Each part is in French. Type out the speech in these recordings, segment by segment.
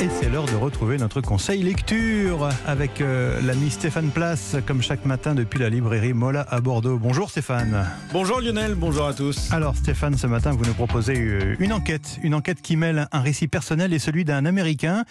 Et c'est l'heure de retrouver notre conseil lecture avec euh, l'ami Stéphane Place, comme chaque matin depuis la librairie Mola à Bordeaux. Bonjour Stéphane. Bonjour Lionel, bonjour à tous. Alors Stéphane, ce matin, vous nous proposez euh, une enquête, une enquête qui mêle un récit personnel et celui d'un Américain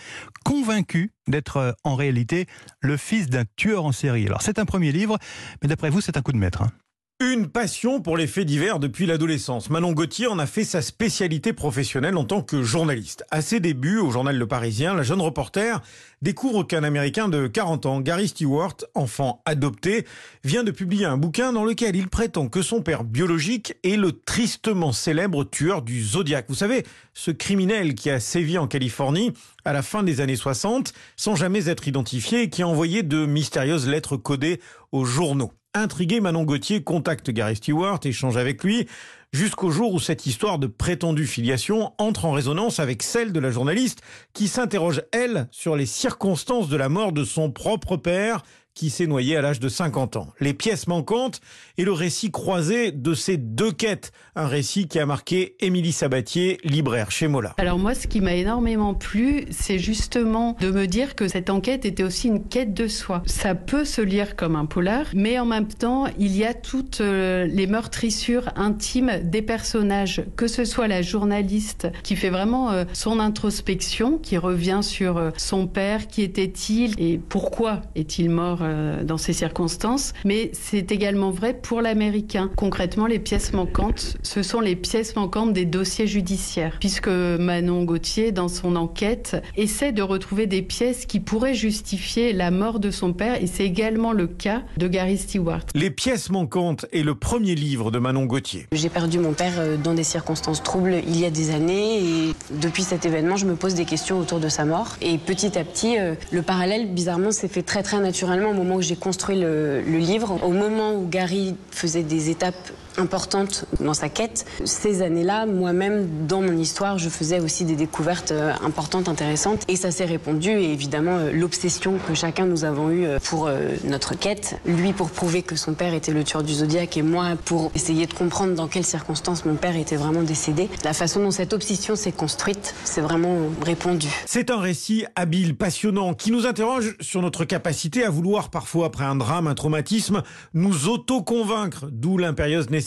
convaincu d'être euh, en réalité le fils d'un tueur en série. Alors c'est un premier livre, mais d'après vous, c'est un coup de maître. hein? Une passion pour les faits divers depuis l'adolescence. Manon Gauthier en a fait sa spécialité professionnelle en tant que journaliste. À ses débuts au journal Le Parisien, la jeune reporter découvre qu'un Américain de 40 ans, Gary Stewart, enfant adopté, vient de publier un bouquin dans lequel il prétend que son père biologique est le tristement célèbre tueur du Zodiac. Vous savez, ce criminel qui a sévi en Californie à la fin des années 60 sans jamais être identifié et qui a envoyé de mystérieuses lettres codées aux journaux. Intrigué, Manon Gauthier contacte Gary Stewart, échange avec lui, jusqu'au jour où cette histoire de prétendue filiation entre en résonance avec celle de la journaliste qui s'interroge, elle, sur les circonstances de la mort de son propre père qui s'est noyé à l'âge de 50 ans. Les pièces manquantes et le récit croisé de ces deux quêtes. Un récit qui a marqué Émilie Sabatier, libraire chez Mola. Alors moi, ce qui m'a énormément plu, c'est justement de me dire que cette enquête était aussi une quête de soi. Ça peut se lire comme un polar, mais en même temps, il y a toutes euh, les meurtrissures intimes des personnages, que ce soit la journaliste qui fait vraiment euh, son introspection, qui revient sur euh, son père, qui était-il et pourquoi est-il mort euh, dans ces circonstances, mais c'est également vrai pour l'américain. Concrètement, les pièces manquantes, ce sont les pièces manquantes des dossiers judiciaires, puisque Manon Gauthier, dans son enquête, essaie de retrouver des pièces qui pourraient justifier la mort de son père, et c'est également le cas de Gary Stewart. Les pièces manquantes est le premier livre de Manon Gauthier. J'ai perdu mon père euh, dans des circonstances troubles il y a des années et depuis cet événement, je me pose des questions autour de sa mort. Et petit à petit, euh, le parallèle, bizarrement, s'est fait très très naturellement au moment où j'ai construit le, livre. Au moment où Gary faisait des étapes importantes dans sa quête, ces années-là, moi-même, dans mon histoire, je faisais aussi des découvertes euh, importantes, intéressantes. Et ça s'est répondu. Et évidemment, euh, l'obsession que chacun nous avons eue euh, pour notre quête, lui pour prouver que son père était le tueur du Zodiac et moi pour essayer de comprendre dans quelles circonstances mon père était vraiment décédé. La façon dont cette obsession s'est construite, c'est vraiment répondu. C'est un récit habile, passionnant, qui nous interroge sur notre capacité à vouloir, parfois après un drame, un traumatisme, nous auto-convaincre, d'où l'impérieuse nécessité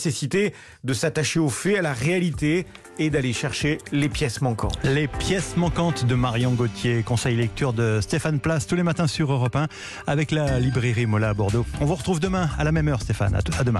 de s'attacher aux faits, à la réalité et d'aller chercher les pièces manquantes. Les pièces manquantes de Marion Gauthier, conseil lecture de Stéphane Place tous les matins sur Europe 1 avec la librairie Mola à Bordeaux. On vous retrouve demain à la même heure Stéphane. À, demain.